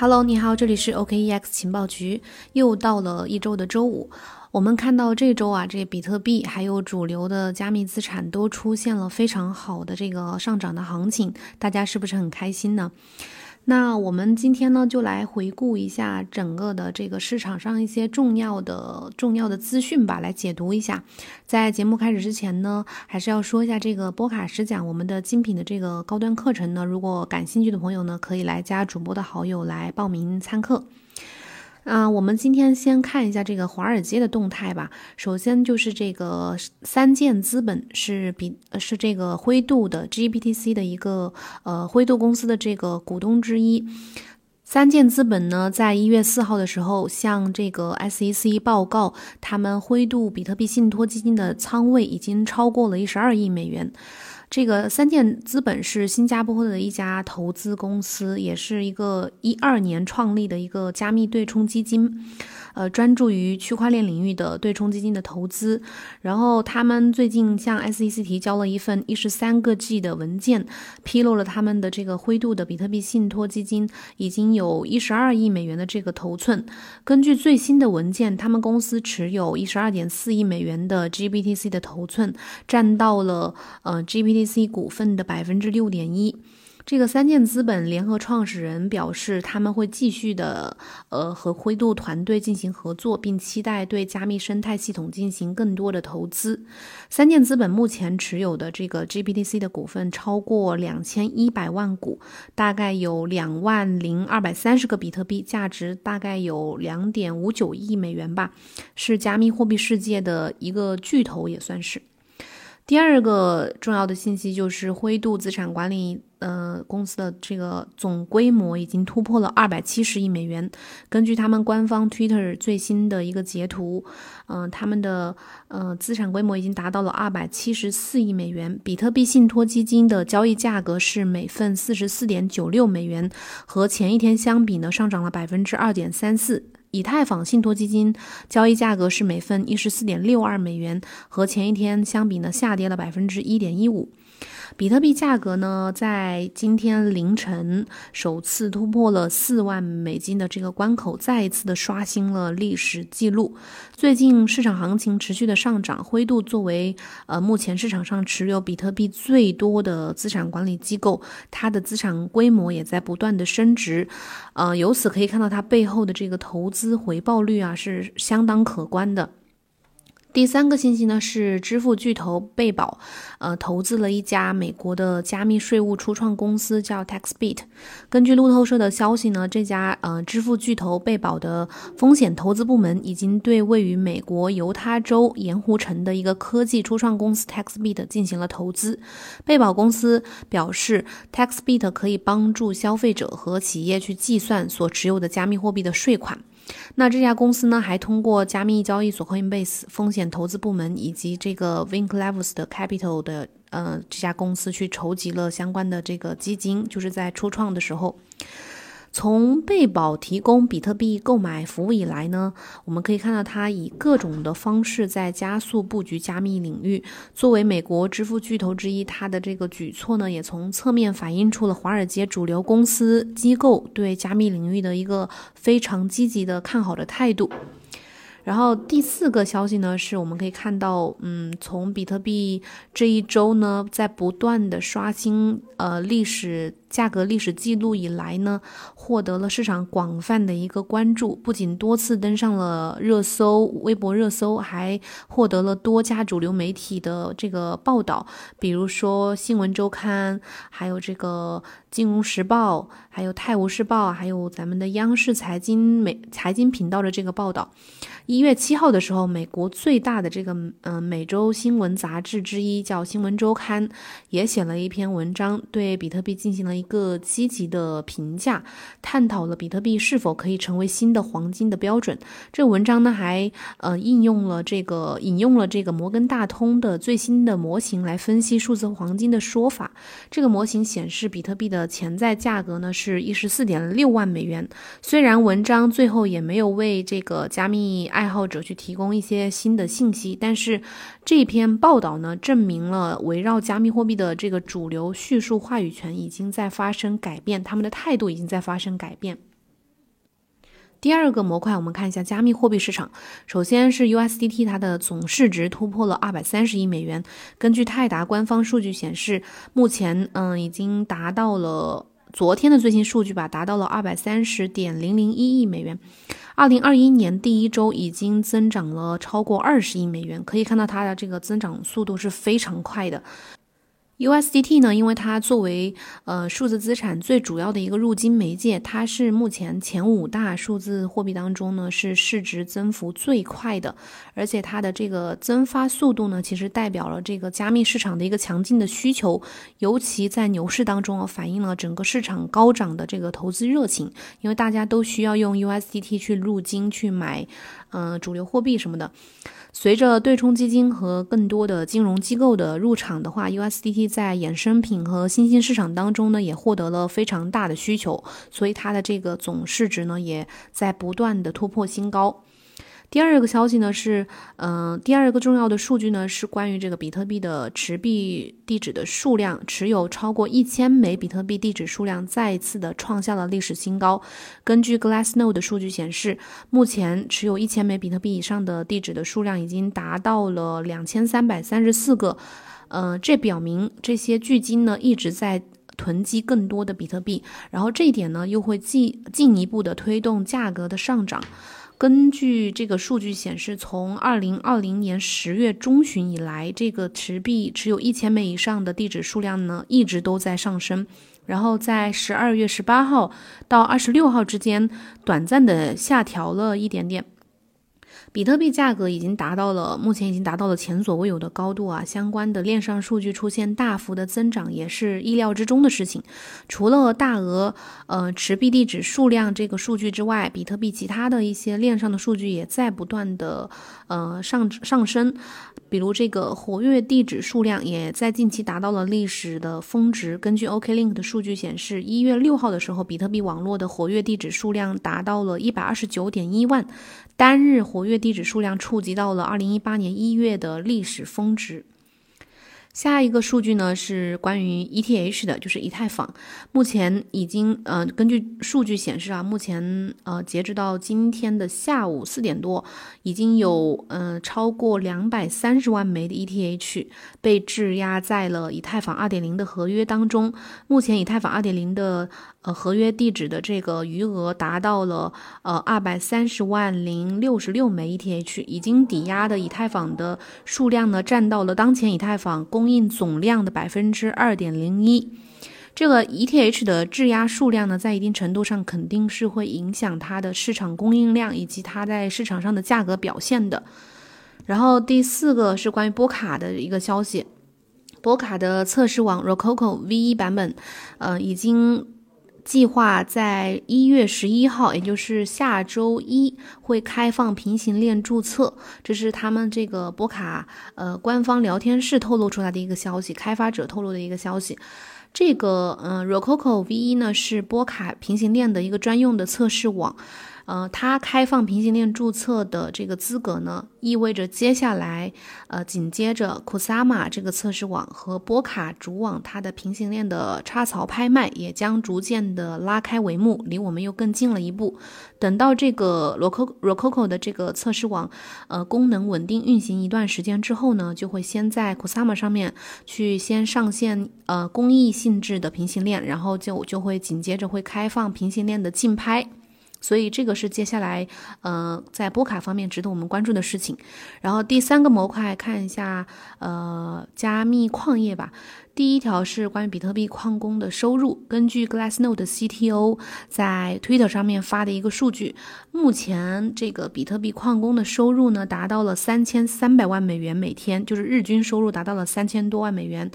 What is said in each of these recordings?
Hello，你好，这里是 OKEX 情报局。又到了一周的周五，我们看到这周啊，这比特币还有主流的加密资产都出现了非常好的这个上涨的行情，大家是不是很开心呢？那我们今天呢，就来回顾一下整个的这个市场上一些重要的、重要的资讯吧，来解读一下。在节目开始之前呢，还是要说一下这个波卡师讲我们的精品的这个高端课程呢，如果感兴趣的朋友呢，可以来加主播的好友来报名参课。啊，我们今天先看一下这个华尔街的动态吧。首先就是这个三箭资本是比是这个灰度的 GPTC 的一个呃灰度公司的这个股东之一。三箭资本呢，在一月四号的时候向这个 SEC 报告，他们灰度比特币信托基金的仓位已经超过了一十二亿美元。这个三箭资本是新加坡的一家投资公司，也是一个一二年创立的一个加密对冲基金。呃，专注于区块链领域的对冲基金的投资，然后他们最近向 SEC 提交了一份一十三个 G 的文件，披露了他们的这个灰度的比特币信托基金已经有一十二亿美元的这个头寸。根据最新的文件，他们公司持有一十二点四亿美元的 GBTC 的头寸，占到了呃 GBP GBTC 股份的百分之六点一。这个三箭资本联合创始人表示，他们会继续的，呃，和灰度团队进行合作，并期待对加密生态系统进行更多的投资。三箭资本目前持有的这个 GBTC 的股份超过两千一百万股，大概有两万零二百三十个比特币，价值大概有两点五九亿美元吧，是加密货币世界的一个巨头，也算是。第二个重要的信息就是灰度资产管理。呃，公司的这个总规模已经突破了二百七十亿美元。根据他们官方 Twitter 最新的一个截图，嗯，他们的呃资产规模已经达到了二百七十四亿美元。比特币信托基金的交易价格是每份四十四点九六美元，和前一天相比呢，上涨了百分之二点三四。以太坊信托基金交易价格是每份一十四点六二美元，和前一天相比呢，下跌了百分之一点一五。比特币价格呢，在今天凌晨首次突破了四万美金的这个关口，再一次的刷新了历史记录。最近市场行情持续的上涨，灰度作为呃目前市场上持有比特币最多的资产管理机构，它的资产规模也在不断的升值。呃，由此可以看到它背后的这个投资回报率啊，是相当可观的。第三个信息呢是支付巨头贝宝，呃，投资了一家美国的加密税务初创公司，叫 TaxBit。根据路透社的消息呢，这家呃支付巨头贝宝的风险投资部门已经对位于美国犹他州盐湖城的一个科技初创公司 TaxBit 进行了投资。贝宝公司表示，TaxBit 可以帮助消费者和企业去计算所持有的加密货币的税款。那这家公司呢，还通过加密交易所 Coinbase 风险投资部门以及这个 Wink Levels 的 Capital 的呃这家公司去筹集了相关的这个基金，就是在初创的时候。从贝宝提供比特币购买服务以来呢，我们可以看到它以各种的方式在加速布局加密领域。作为美国支付巨头之一，它的这个举措呢，也从侧面反映出了华尔街主流公司机构对加密领域的一个非常积极的看好的态度。然后第四个消息呢，是我们可以看到，嗯，从比特币这一周呢，在不断的刷新呃历史价格历史记录以来呢，获得了市场广泛的一个关注，不仅多次登上了热搜，微博热搜，还获得了多家主流媒体的这个报道，比如说新闻周刊，还有这个金融时报，还有泰晤士报，还有咱们的央视财经美财经频道的这个报道。一月七号的时候，美国最大的这个嗯每周新闻杂志之一叫《新闻周刊》，也写了一篇文章，对比特币进行了一个积极的评价，探讨了比特币是否可以成为新的黄金的标准。这文章呢，还呃应用了这个引用了这个摩根大通的最新的模型来分析数字黄金的说法。这个模型显示，比特币的潜在价格呢是一十四点六万美元。虽然文章最后也没有为这个加密。爱好者去提供一些新的信息，但是这篇报道呢，证明了围绕加密货币的这个主流叙述话语权已经在发生改变，他们的态度已经在发生改变。第二个模块，我们看一下加密货币市场。首先是 USDT，它的总市值突破了二百三十亿美元。根据泰达官方数据显示，目前嗯已经达到了昨天的最新数据吧，达到了二百三十点零零一亿美元。二零二一年第一周已经增长了超过二十亿美元，可以看到它的这个增长速度是非常快的。USDT 呢，因为它作为呃数字资产最主要的一个入金媒介，它是目前前五大数字货币当中呢是市值增幅最快的，而且它的这个增发速度呢，其实代表了这个加密市场的一个强劲的需求，尤其在牛市当中啊，反映了整个市场高涨的这个投资热情，因为大家都需要用 USDT 去入金去买，嗯，主流货币什么的。随着对冲基金和更多的金融机构的入场的话，USDT 在衍生品和新兴市场当中呢，也获得了非常大的需求，所以它的这个总市值呢，也在不断的突破新高。第二个消息呢是，嗯，第二个重要的数据呢是关于这个比特币的持币地址的数量，持有超过一千枚比特币地址数量再次的创下了历史新高。根据 Glassnode 的数据显示，目前持有一千枚比特币以上的地址的数量已经达到了两千三百三十四个。嗯，这表明这些巨金呢一直在囤积更多的比特币，然后这一点呢又会进进一步的推动价格的上涨。根据这个数据显示，从二零二零年十月中旬以来，这个持币持有一千枚以上的地址数量呢，一直都在上升。然后在十二月十八号到二十六号之间，短暂的下调了一点点。比特币价格已经达到了目前已经达到了前所未有的高度啊！相关的链上数据出现大幅的增长，也是意料之中的事情。除了大额呃持币地址数量这个数据之外，比特币其他的一些链上的数据也在不断的呃上上升。比如这个活跃地址数量也在近期达到了历史的峰值。根据 OKLink 的数据显示，一月六号的时候，比特币网络的活跃地址数量达到了一百二十九点一万。单日活跃地地址数量触及到了二零一八年一月的历史峰值。下一个数据呢是关于 ETH 的，就是以太坊。目前已经呃，根据数据显示啊，目前呃，截止到今天的下午四点多，已经有呃超过两百三十万枚的 ETH 被质押在了以太坊二点零的合约当中。目前以太坊二点零的合约地址的这个余额达到了呃二百三十万零六十六枚 ETH，已经抵押的以太坊的数量呢，占到了当前以太坊供应总量的百分之二点零一，这个 ETH 的质押数量呢，在一定程度上肯定是会影响它的市场供应量以及它在市场上的价格表现的。然后第四个是关于波卡的一个消息，波卡的测试网 Rococo V 一版本，呃，已经。计划在一月十一号，也就是下周一会开放平行链注册，这是他们这个波卡呃官方聊天室透露出来的一个消息，开发者透露的一个消息。这个嗯，Rococo V 一呢是波卡平行链的一个专用的测试网。呃，它开放平行链注册的这个资格呢，意味着接下来，呃，紧接着 Kusama 这个测试网和波卡主网它的平行链的插槽拍卖也将逐渐的拉开帷幕，离我们又更近了一步。等到这个 Rococo Rococo 的这个测试网，呃，功能稳定运行一段时间之后呢，就会先在 Kusama 上面去先上线呃公益性质的平行链，然后就就会紧接着会开放平行链的竞拍。所以这个是接下来，呃，在波卡方面值得我们关注的事情。然后第三个模块看一下，呃，加密矿业吧。第一条是关于比特币矿工的收入。根据 Glassnode CTO 在 Twitter 上面发的一个数据，目前这个比特币矿工的收入呢，达到了三千三百万美元每天，就是日均收入达到了三千多万美元。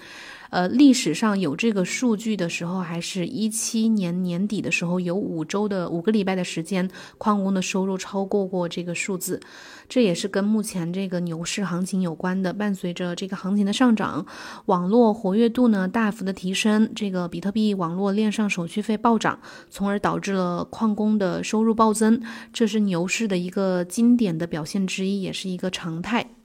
呃，历史上有这个数据的时候，还是一七年年底的时候，有五周的五个礼拜的时间，矿工的收入超过过这个数字。这也是跟目前这个牛市行情有关的。伴随着这个行情的上涨，网络活跃度呢大幅的提升，这个比特币网络链上手续费暴涨，从而导致了矿工的收入暴增。这是牛市的一个经典的表现之一，也是一个常态。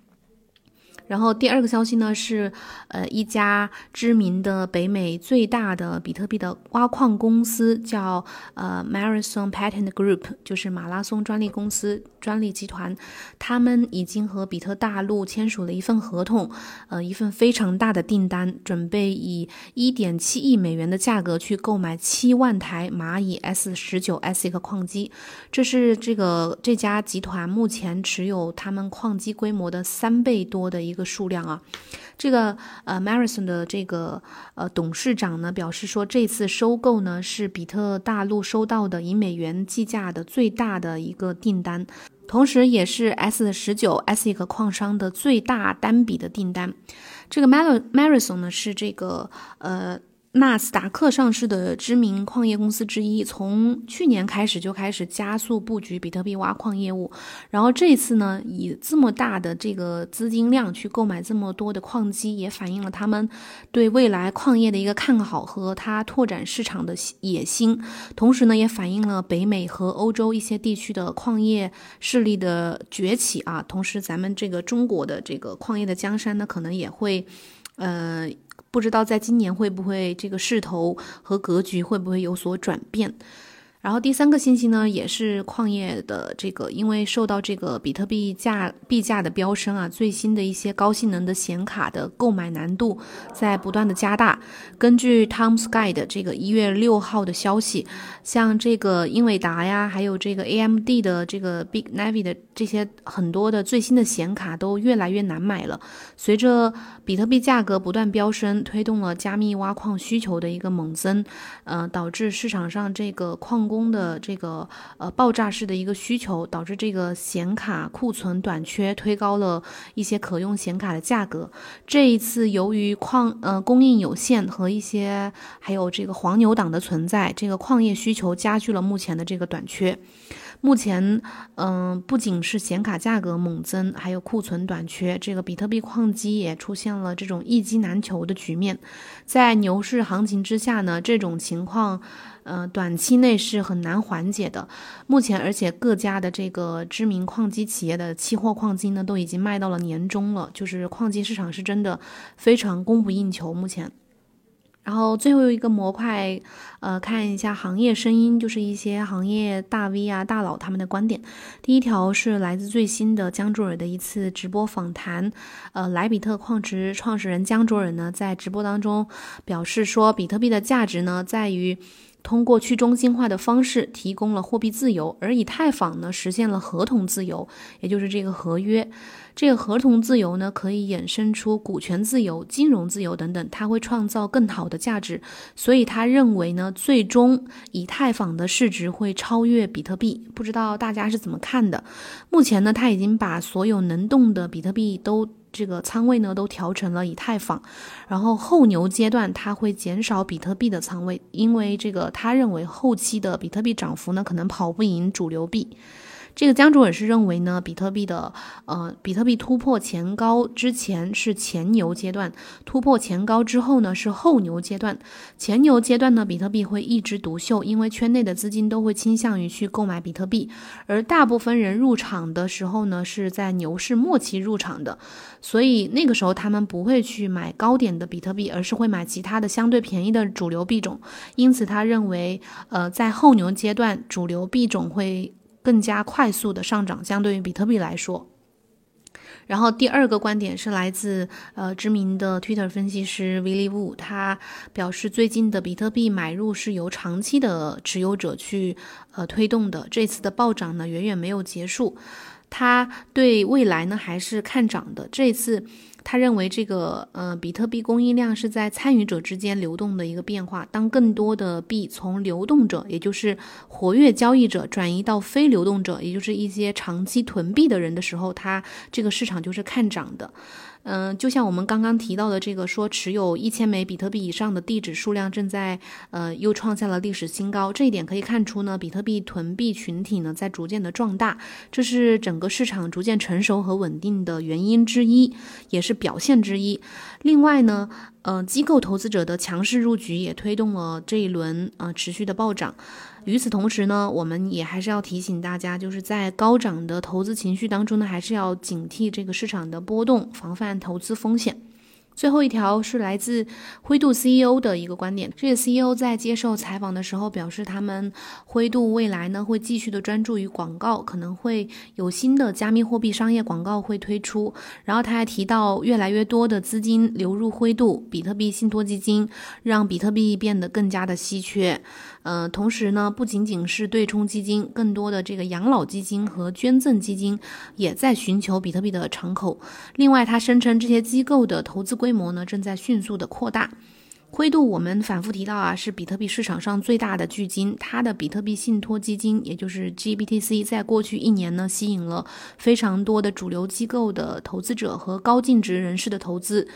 然后第二个消息呢是，呃，一家知名的北美最大的比特币的挖矿公司叫呃 Marathon Patent Group，就是马拉松专利公司专利集团，他们已经和比特大陆签署了一份合同，呃，一份非常大的订单，准备以一点七亿美元的价格去购买七万台蚂蚁 S 十九 ASIC 矿机，这是这个这家集团目前持有他们矿机规模的三倍多的一。个数量啊，这个呃，Marison 的这个呃董事长呢表示说，这次收购呢是比特大陆收到的以美元计价的最大的一个订单，同时也是 S 十九 S 一个矿商的最大单笔的订单。这个 Marathon 呢是这个呃。纳斯达克上市的知名矿业公司之一，从去年开始就开始加速布局比特币挖矿业务。然后这次呢，以这么大的这个资金量去购买这么多的矿机，也反映了他们对未来矿业的一个看好和它拓展市场的野心。同时呢，也反映了北美和欧洲一些地区的矿业势力的崛起啊。同时，咱们这个中国的这个矿业的江山呢，可能也会，呃。不知道在今年会不会这个势头和格局会不会有所转变？然后第三个信息呢，也是矿业的这个，因为受到这个比特币价币价的飙升啊，最新的一些高性能的显卡的购买难度在不断的加大。根据 Tom Sky 的这个一月六号的消息，像这个英伟达呀，还有这个 AMD 的这个 Big Navi 的这些很多的最新的显卡都越来越难买了。随着比特币价格不断飙升，推动了加密挖矿需求的一个猛增，呃，导致市场上这个矿工的这个呃爆炸式的一个需求，导致这个显卡库存短缺，推高了一些可用显卡的价格。这一次由于矿呃供应有限和一些还有这个黄牛党的存在，这个矿业需求加剧了目前的这个短缺。目前，嗯，不仅是显卡价格猛增，还有库存短缺，这个比特币矿机也出现了这种一机难求的局面。在牛市行情之下呢，这种情况，呃，短期内是很难缓解的。目前，而且各家的这个知名矿机企业的期货矿机呢，都已经卖到了年终了，就是矿机市场是真的非常供不应求。目前。然后最后一个模块，呃，看一下行业声音，就是一些行业大 V 啊、大佬他们的观点。第一条是来自最新的江卓尔的一次直播访谈，呃，莱比特矿池创始人江卓尔呢在直播当中表示说，比特币的价值呢在于。通过去中心化的方式提供了货币自由，而以太坊呢实现了合同自由，也就是这个合约。这个合同自由呢可以衍生出股权自由、金融自由等等，它会创造更好的价值。所以他认为呢，最终以太坊的市值会超越比特币。不知道大家是怎么看的？目前呢，他已经把所有能动的比特币都。这个仓位呢都调成了以太坊，然后后牛阶段它会减少比特币的仓位，因为这个他认为后期的比特币涨幅呢可能跑不赢主流币。这个江主任是认为呢，比特币的呃，比特币突破前高之前是前牛阶段，突破前高之后呢是后牛阶段。前牛阶段呢，比特币会一枝独秀，因为圈内的资金都会倾向于去购买比特币，而大部分人入场的时候呢是在牛市末期入场的，所以那个时候他们不会去买高点的比特币，而是会买其他的相对便宜的主流币种。因此，他认为，呃，在后牛阶段，主流币种会。更加快速的上涨，相对于比特币来说。然后第二个观点是来自呃知名的 Twitter 分析师 Willie Wu，他表示最近的比特币买入是由长期的持有者去呃推动的，这次的暴涨呢远远没有结束，他对未来呢还是看涨的。这次。他认为这个呃，比特币供应量是在参与者之间流动的一个变化。当更多的币从流动者，也就是活跃交易者，转移到非流动者，也就是一些长期囤币的人的时候，它这个市场就是看涨的。嗯，就像我们刚刚提到的这个，说持有一千枚比特币以上的地址数量正在呃又创下了历史新高。这一点可以看出呢，比特币囤币群体呢在逐渐的壮大，这是整个市场逐渐成熟和稳定的原因之一，也是表现之一。另外呢。呃，机构投资者的强势入局也推动了这一轮呃持续的暴涨。与此同时呢，我们也还是要提醒大家，就是在高涨的投资情绪当中呢，还是要警惕这个市场的波动，防范投资风险。最后一条是来自灰度 CEO 的一个观点。这个 CEO 在接受采访的时候表示，他们灰度未来呢会继续的专注于广告，可能会有新的加密货币商业广告会推出。然后他还提到，越来越多的资金流入灰度比特币信托基金，让比特币变得更加的稀缺。呃，同时呢，不仅仅是对冲基金，更多的这个养老基金和捐赠基金也在寻求比特币的敞口。另外，他声称这些机构的投资规规模呢正在迅速的扩大，灰度我们反复提到啊，是比特币市场上最大的巨金，它的比特币信托基金，也就是 GBTC，在过去一年呢，吸引了非常多的主流机构的投资者和高净值人士的投资。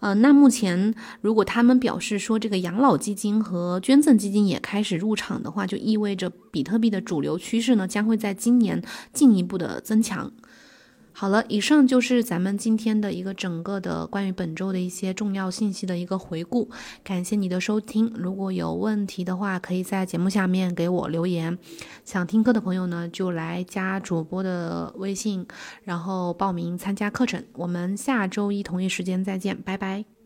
呃，那目前如果他们表示说这个养老基金和捐赠基金也开始入场的话，就意味着比特币的主流趋势呢将会在今年进一步的增强。好了，以上就是咱们今天的一个整个的关于本周的一些重要信息的一个回顾。感谢你的收听，如果有问题的话，可以在节目下面给我留言。想听课的朋友呢，就来加主播的微信，然后报名参加课程。我们下周一同一时间再见，拜拜。